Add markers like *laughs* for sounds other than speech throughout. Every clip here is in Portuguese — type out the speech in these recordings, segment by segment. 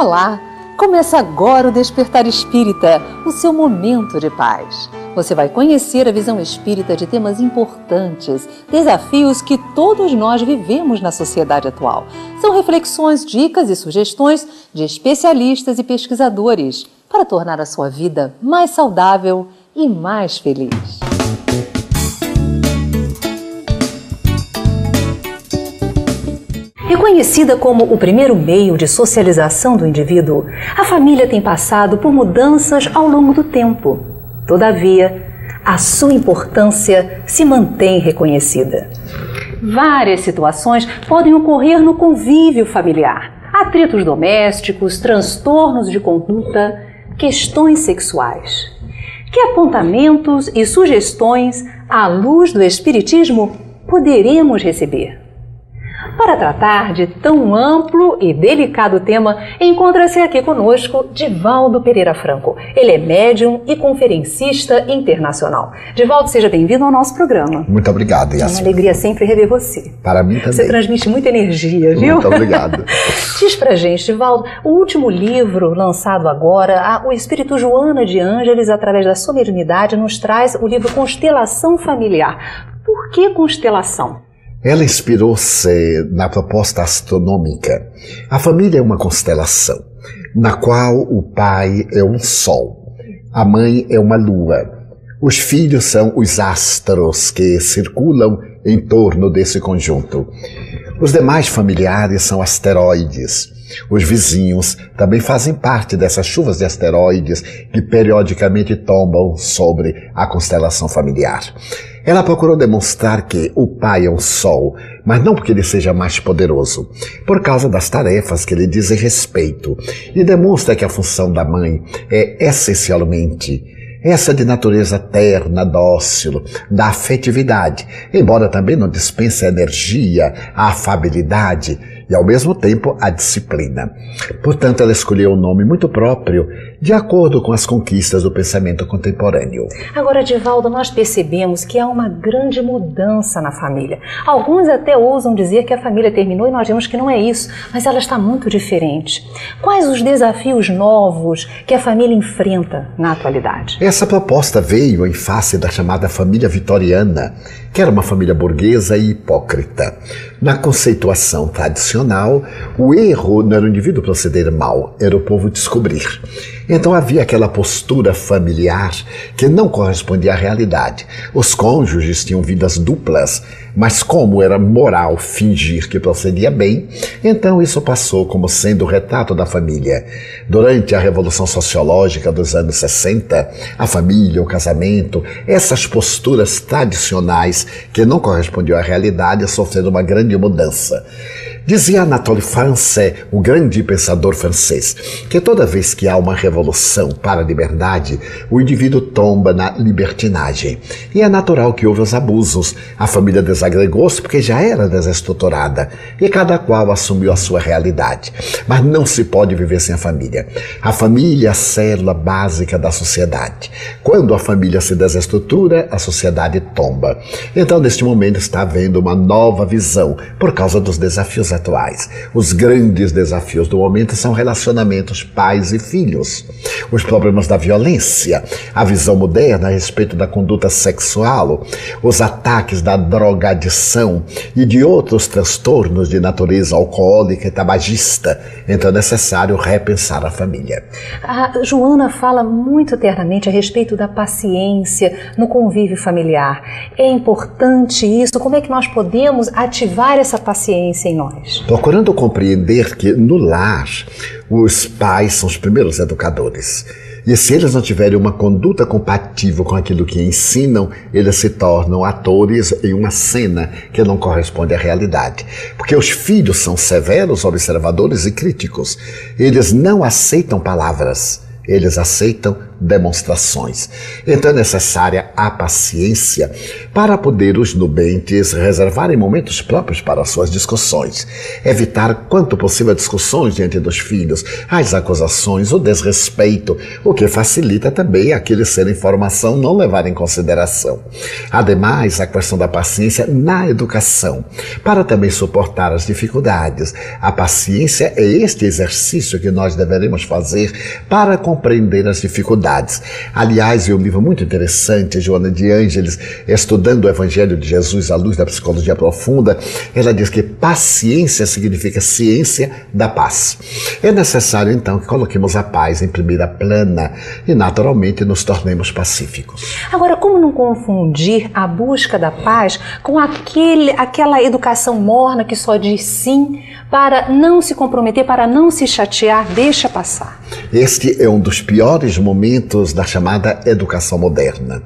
Olá! Começa agora o Despertar Espírita, o seu momento de paz. Você vai conhecer a visão espírita de temas importantes, desafios que todos nós vivemos na sociedade atual. São reflexões, dicas e sugestões de especialistas e pesquisadores para tornar a sua vida mais saudável e mais feliz. Reconhecida como o primeiro meio de socialização do indivíduo, a família tem passado por mudanças ao longo do tempo. Todavia, a sua importância se mantém reconhecida. Várias situações podem ocorrer no convívio familiar: atritos domésticos, transtornos de conduta, questões sexuais. Que apontamentos e sugestões, à luz do Espiritismo, poderemos receber? Para tratar de tão amplo e delicado tema, encontra-se aqui conosco Divaldo Pereira Franco. Ele é médium e conferencista internacional. Divaldo, seja bem-vindo ao nosso programa. Muito obrigado, Yasmin. É uma alegria sempre rever você. Para mim também. Você transmite muita energia, viu? Muito obrigado. *laughs* Diz pra gente, Divaldo, o último livro lançado agora, O Espírito Joana de Ângeles, através da solenidade, nos traz o livro Constelação Familiar. Por que constelação? Ela inspirou-se na proposta astronômica. A família é uma constelação, na qual o pai é um sol, a mãe é uma lua. Os filhos são os astros que circulam em torno desse conjunto. Os demais familiares são asteroides. Os vizinhos também fazem parte dessas chuvas de asteroides que periodicamente tombam sobre a constelação familiar. Ela procurou demonstrar que o pai é um sol, mas não porque ele seja mais poderoso, por causa das tarefas que lhe dizem respeito, e demonstra que a função da mãe é essencialmente essa de natureza terna, dócil, da afetividade, embora também não dispense a energia, a afabilidade e, ao mesmo tempo, a disciplina. Portanto, ela escolheu um nome muito próprio, de acordo com as conquistas do pensamento contemporâneo. Agora, Divaldo, nós percebemos que há uma grande mudança na família. Alguns até ousam dizer que a família terminou e nós vemos que não é isso, mas ela está muito diferente. Quais os desafios novos que a família enfrenta na atualidade? Essa proposta veio em face da chamada família vitoriana, que era uma família burguesa e hipócrita. Na conceituação tradicional, o erro não era o indivíduo proceder mal, era o povo descobrir. Então havia aquela postura familiar que não correspondia à realidade. Os cônjuges tinham vidas duplas, mas como era moral fingir que procedia bem, então isso passou como sendo o retrato da família. Durante a Revolução Sociológica dos anos 60, a família, o casamento, essas posturas tradicionais que não correspondiam à realidade sofreram uma grande mudança. Dizia Anatole France, o grande pensador francês, que toda vez que há uma revolução para a liberdade, o indivíduo tomba na libertinagem. E é natural que houve os abusos. A família desagregou-se porque já era desestruturada e cada qual assumiu a sua realidade. Mas não se pode viver sem a família. A família é a célula básica da sociedade. Quando a família se desestrutura, a sociedade tomba. Então, neste momento, está havendo uma nova visão por causa dos desafios atuais. Os grandes desafios do momento são relacionamentos pais e filhos, os problemas da violência, a visão moderna a respeito da conduta sexual, os ataques da drogadição e de outros transtornos de natureza alcoólica e tabagista. Então é necessário repensar a família. A Joana fala muito ternamente a respeito da paciência no convívio familiar. É importante isso? Como é que nós podemos ativar essa paciência em nós? Pais. Procurando compreender que no lar os pais são os primeiros educadores. E se eles não tiverem uma conduta compatível com aquilo que ensinam, eles se tornam atores em uma cena que não corresponde à realidade. Porque os filhos são severos, observadores e críticos. Eles não aceitam palavras, eles aceitam demonstrações. Então é necessária a paciência para poder os nubentes reservarem momentos próprios para suas discussões, evitar quanto possível discussões diante dos filhos, as acusações, o desrespeito, o que facilita também aqueles ser informação não levar em consideração. Ademais, a questão da paciência na educação, para também suportar as dificuldades. A paciência é este exercício que nós deveremos fazer para compreender as dificuldades. Aliás, é um livro muito interessante, Joana de Ângeles, estudando o Evangelho de Jesus à luz da psicologia profunda, ela diz que paciência significa ciência da paz. É necessário, então, que coloquemos a paz em primeira plana e, naturalmente, nos tornemos pacíficos. Agora, como não confundir a busca da paz com aquele, aquela educação morna que só diz sim para não se comprometer, para não se chatear, deixa passar? Este é um dos piores momentos da chamada educação moderna.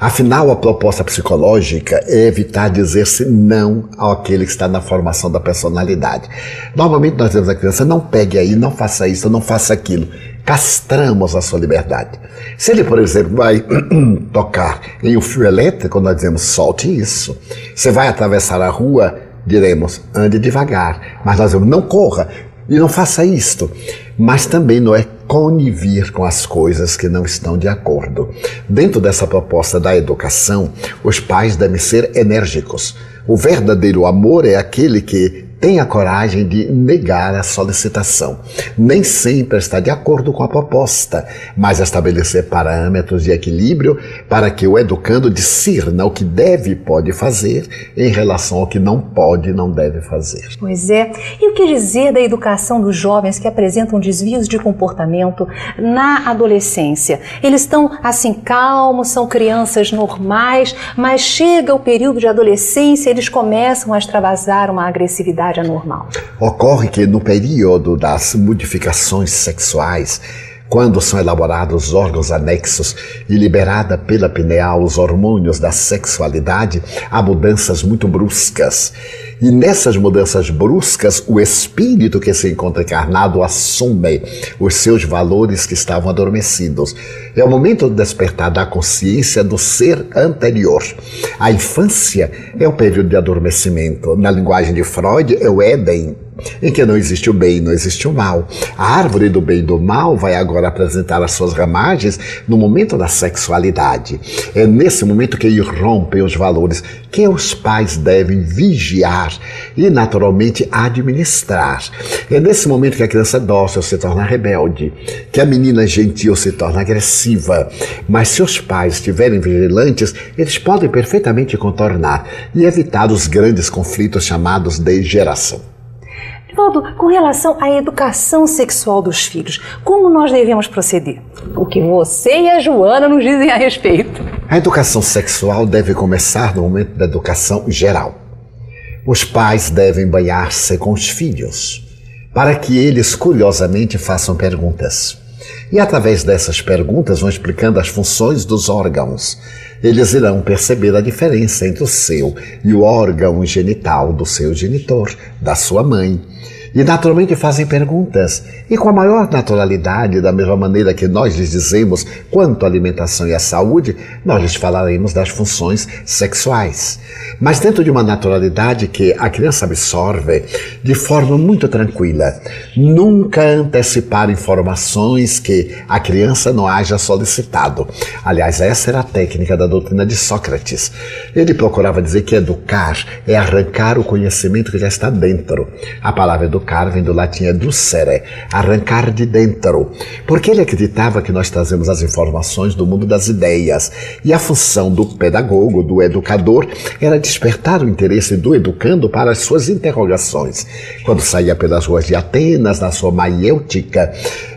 Afinal, a proposta psicológica é evitar dizer-se não àquele que está na formação da personalidade. Normalmente nós dizemos à criança, não pegue aí, não faça isso, não faça aquilo. Castramos a sua liberdade. Se ele, por exemplo, vai *clears throat* tocar em um fio elétrico, nós dizemos, solte isso. Você vai atravessar a rua, diremos, ande devagar. Mas nós dizemos, não corra e não faça isto. Mas também não é conivir com as coisas que não estão de acordo. Dentro dessa proposta da educação, os pais devem ser enérgicos. O verdadeiro amor é aquele que tenha coragem de negar a solicitação. Nem sempre está de acordo com a proposta, mas estabelecer parâmetros de equilíbrio para que o educando discirna o que deve e pode fazer em relação ao que não pode e não deve fazer. Pois é. E o que dizer da educação dos jovens que apresentam desvios de comportamento na adolescência? Eles estão assim calmos, são crianças normais, mas chega o período de adolescência, eles começam a extravasar uma agressividade Ocorre que no período das modificações sexuais, quando são elaborados órgãos anexos e liberada pela pineal os hormônios da sexualidade, há mudanças muito bruscas. E nessas mudanças bruscas, o espírito que se encontra encarnado assume os seus valores que estavam adormecidos. É o momento do despertar da consciência do ser anterior. A infância é o período de adormecimento. Na linguagem de Freud, é o Éden em que não existe o bem, não existe o mal. A árvore do bem e do mal vai agora apresentar as suas ramagens no momento da sexualidade. É nesse momento que irrompem os valores que os pais devem vigiar e, naturalmente, administrar. É nesse momento que a criança dócil se torna rebelde, que a menina gentil se torna agressiva. Mas se os pais estiverem vigilantes, eles podem perfeitamente contornar e evitar os grandes conflitos chamados de geração. Divaldo, com relação à educação sexual dos filhos, como nós devemos proceder? O que você e a Joana nos dizem a respeito? A educação sexual deve começar no momento da educação geral. Os pais devem banhar-se com os filhos, para que eles curiosamente façam perguntas. E através dessas perguntas vão explicando as funções dos órgãos. Eles irão perceber a diferença entre o seu e o órgão genital do seu genitor, da sua mãe e naturalmente fazem perguntas. E com a maior naturalidade, da mesma maneira que nós lhes dizemos quanto à alimentação e à saúde, nós lhes falaremos das funções sexuais. Mas dentro de uma naturalidade que a criança absorve de forma muito tranquila. Nunca antecipar informações que a criança não haja solicitado. Aliás, essa era a técnica da doutrina de Sócrates. Ele procurava dizer que educar é arrancar o conhecimento que já está dentro. A palavra educar vem do latim educere, arrancar de dentro, porque ele acreditava que nós trazemos as informações do mundo das ideias e a função do pedagogo, do educador, era despertar o interesse do educando para as suas interrogações. Quando saía pelas ruas de Atenas, na sua maiêutica,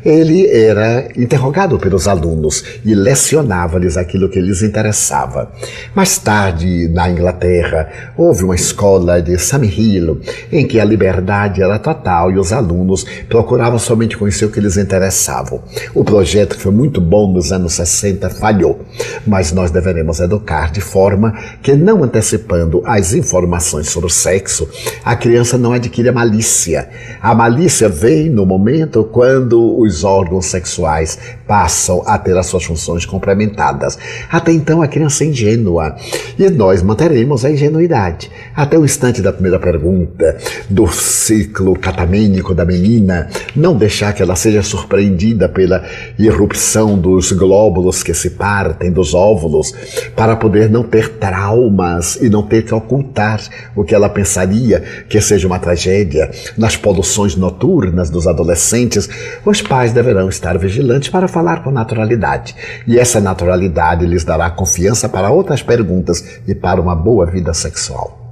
ele era interrogado pelos alunos e lecionava-lhes aquilo que lhes interessava. Mais tarde, na Inglaterra, houve uma escola de Samihilo em que a liberdade era e os alunos procuravam somente conhecer o que lhes interessavam. O projeto, que foi muito bom nos anos 60, falhou, mas nós deveremos educar de forma que, não antecipando as informações sobre o sexo, a criança não adquire a malícia. A malícia vem no momento quando os órgãos sexuais passam a ter as suas funções complementadas. Até então, a criança é ingênua e nós manteremos a ingenuidade. Até o instante da primeira pergunta, do ciclo catamênico da menina, não deixar que ela seja surpreendida pela irrupção dos glóbulos que se partem dos óvulos, para poder não ter traumas e não ter que ocultar o que ela pensaria que seja uma tragédia. Nas poluições noturnas dos adolescentes, os pais deverão estar vigilantes para falar com naturalidade. E essa naturalidade lhes dará confiança para outras perguntas e para uma boa vida sexual.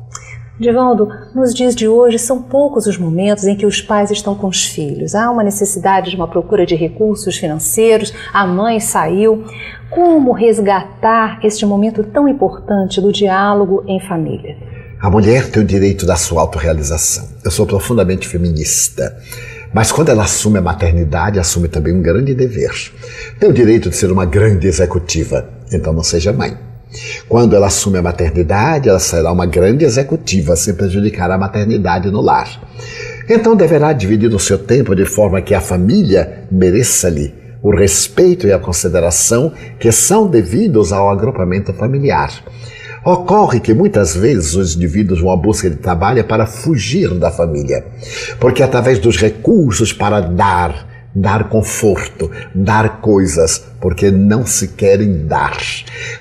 Divaldo, nos dias de hoje são poucos os momentos em que os pais estão com os filhos. Há uma necessidade de uma procura de recursos financeiros, a mãe saiu. Como resgatar este momento tão importante do diálogo em família? A mulher tem o direito da sua autorrealização. Eu sou profundamente feminista. Mas quando ela assume a maternidade, assume também um grande dever. Tem o direito de ser uma grande executiva, então não seja mãe. Quando ela assume a maternidade, ela será uma grande executiva, sem prejudicar a maternidade no lar. Então deverá dividir o seu tempo de forma que a família mereça-lhe o respeito e a consideração que são devidos ao agrupamento familiar. Ocorre que muitas vezes os indivíduos vão à busca de trabalho para fugir da família, porque através dos recursos para dar, dar conforto, dar coisas, porque não se querem dar.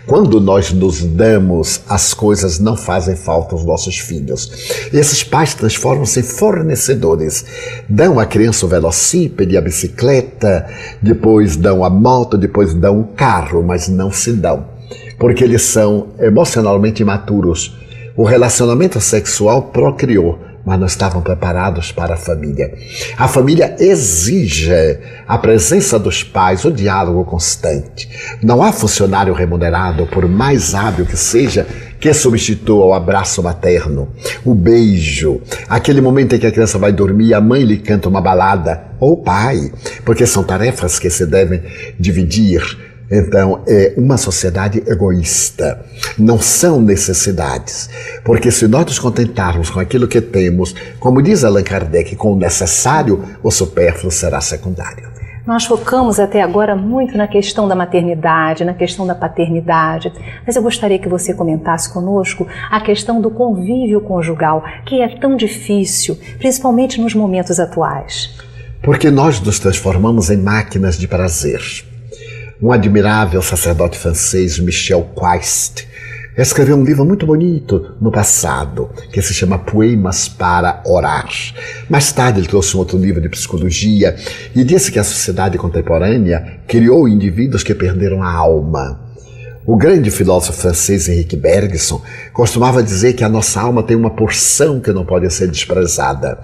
Quando nós nos damos, as coisas não fazem falta aos nossos filhos. Esses pais transformam-se em fornecedores. Dão à criança o velocípede, a bicicleta, depois dão a moto, depois dão o carro, mas não se dão porque eles são emocionalmente imaturos. O relacionamento sexual procriou, mas não estavam preparados para a família. A família exige a presença dos pais, o diálogo constante. Não há funcionário remunerado, por mais hábil que seja, que substitua o abraço materno, o beijo, aquele momento em que a criança vai dormir e a mãe lhe canta uma balada, ou o pai, porque são tarefas que se devem dividir então, é uma sociedade egoísta. Não são necessidades. Porque se nós nos contentarmos com aquilo que temos, como diz Allan Kardec, com o necessário, o supérfluo será secundário. Nós focamos até agora muito na questão da maternidade, na questão da paternidade, mas eu gostaria que você comentasse conosco a questão do convívio conjugal, que é tão difícil, principalmente nos momentos atuais. Porque nós nos transformamos em máquinas de prazer. Um admirável sacerdote francês, Michel Quast, escreveu um livro muito bonito no passado, que se chama Poemas para Orar. Mais tarde ele trouxe um outro livro de psicologia e disse que a sociedade contemporânea criou indivíduos que perderam a alma. O grande filósofo francês Henrique Bergson costumava dizer que a nossa alma tem uma porção que não pode ser desprezada.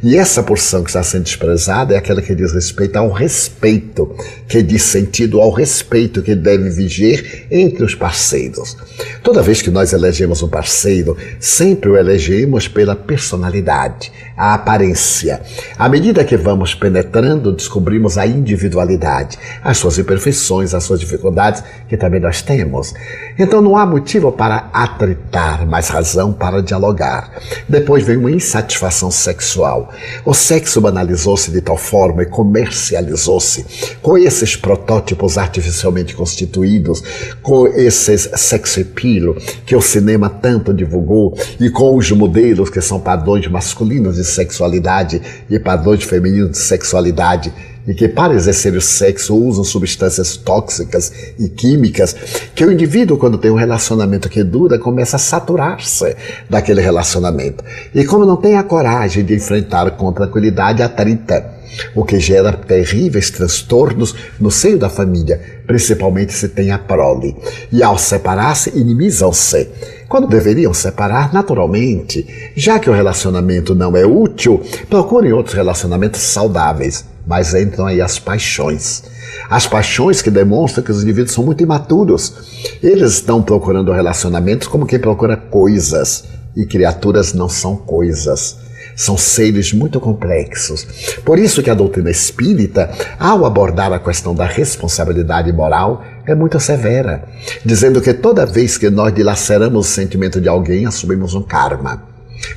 E essa porção que está sendo desprezada é aquela que diz respeito ao respeito, que diz sentido ao respeito que deve viger entre os parceiros. Toda vez que nós elegemos um parceiro, sempre o elegemos pela personalidade, a aparência. À medida que vamos penetrando, descobrimos a individualidade, as suas imperfeições, as suas dificuldades, que também nós temos. Então não há motivo para atritar, mas razão para dialogar. Depois vem uma insatisfação sexual. O sexo banalizou-se de tal forma e comercializou-se com esses protótipos artificialmente constituídos, com esses sex appeal que o cinema tanto divulgou e com os modelos que são padrões masculinos de sexualidade e padrões femininos de sexualidade e que para exercer o sexo usam substâncias tóxicas e químicas, que o indivíduo, quando tem um relacionamento que dura, começa a saturar-se daquele relacionamento. E como não tem a coragem de enfrentar com tranquilidade a trita, o que gera terríveis transtornos no seio da família, principalmente se tem a prole. E ao separar-se, inimizam-se. Quando deveriam separar, naturalmente, já que o relacionamento não é útil, procurem outros relacionamentos saudáveis mas entram aí as paixões. As paixões que demonstram que os indivíduos são muito imaturos. Eles estão procurando relacionamentos como quem procura coisas. E criaturas não são coisas. São seres muito complexos. Por isso que a doutrina espírita, ao abordar a questão da responsabilidade moral, é muito severa, dizendo que toda vez que nós dilaceramos o sentimento de alguém, assumimos um karma.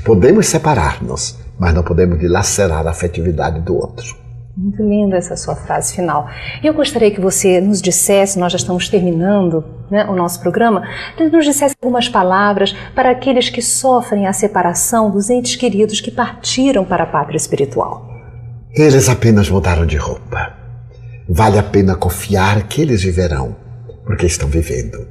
Podemos separar-nos, mas não podemos dilacerar a afetividade do outro. Muito linda essa sua frase final. Eu gostaria que você nos dissesse, nós já estamos terminando né, o nosso programa, nos dissesse algumas palavras para aqueles que sofrem a separação dos entes queridos que partiram para a pátria espiritual. Eles apenas mudaram de roupa. Vale a pena confiar que eles viverão, porque estão vivendo.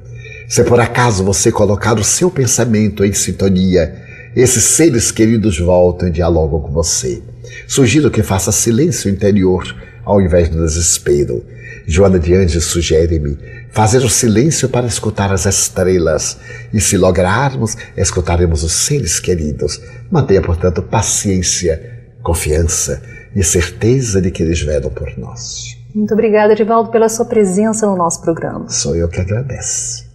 Se por acaso você colocar o seu pensamento em sintonia, esses seres queridos voltam e dialogam com você. Sugiro que faça silêncio interior ao invés do desespero. Joana de Anjos sugere-me fazer o silêncio para escutar as estrelas e, se lograrmos, escutaremos os seres queridos. Mantenha, portanto, paciência, confiança e certeza de que eles velam por nós. Muito obrigada, Edivaldo, pela sua presença no nosso programa. Sou eu que agradeço.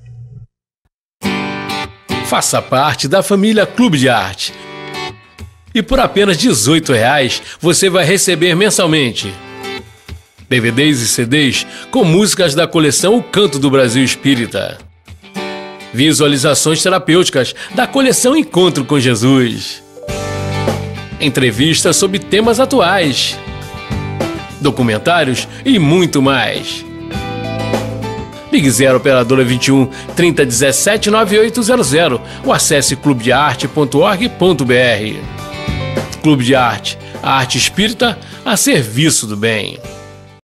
Faça parte da família Clube de Arte e por apenas R$ 18,00 você vai receber mensalmente DVDs e CDs com músicas da coleção O Canto do Brasil Espírita. Visualizações terapêuticas da coleção Encontro com Jesus. Entrevistas sobre temas atuais. Documentários e muito mais. Ligue 0 Operadora 21 3017 9800 ou acesse clubedearte.org.br. Clube de Arte, a arte espírita a serviço do bem.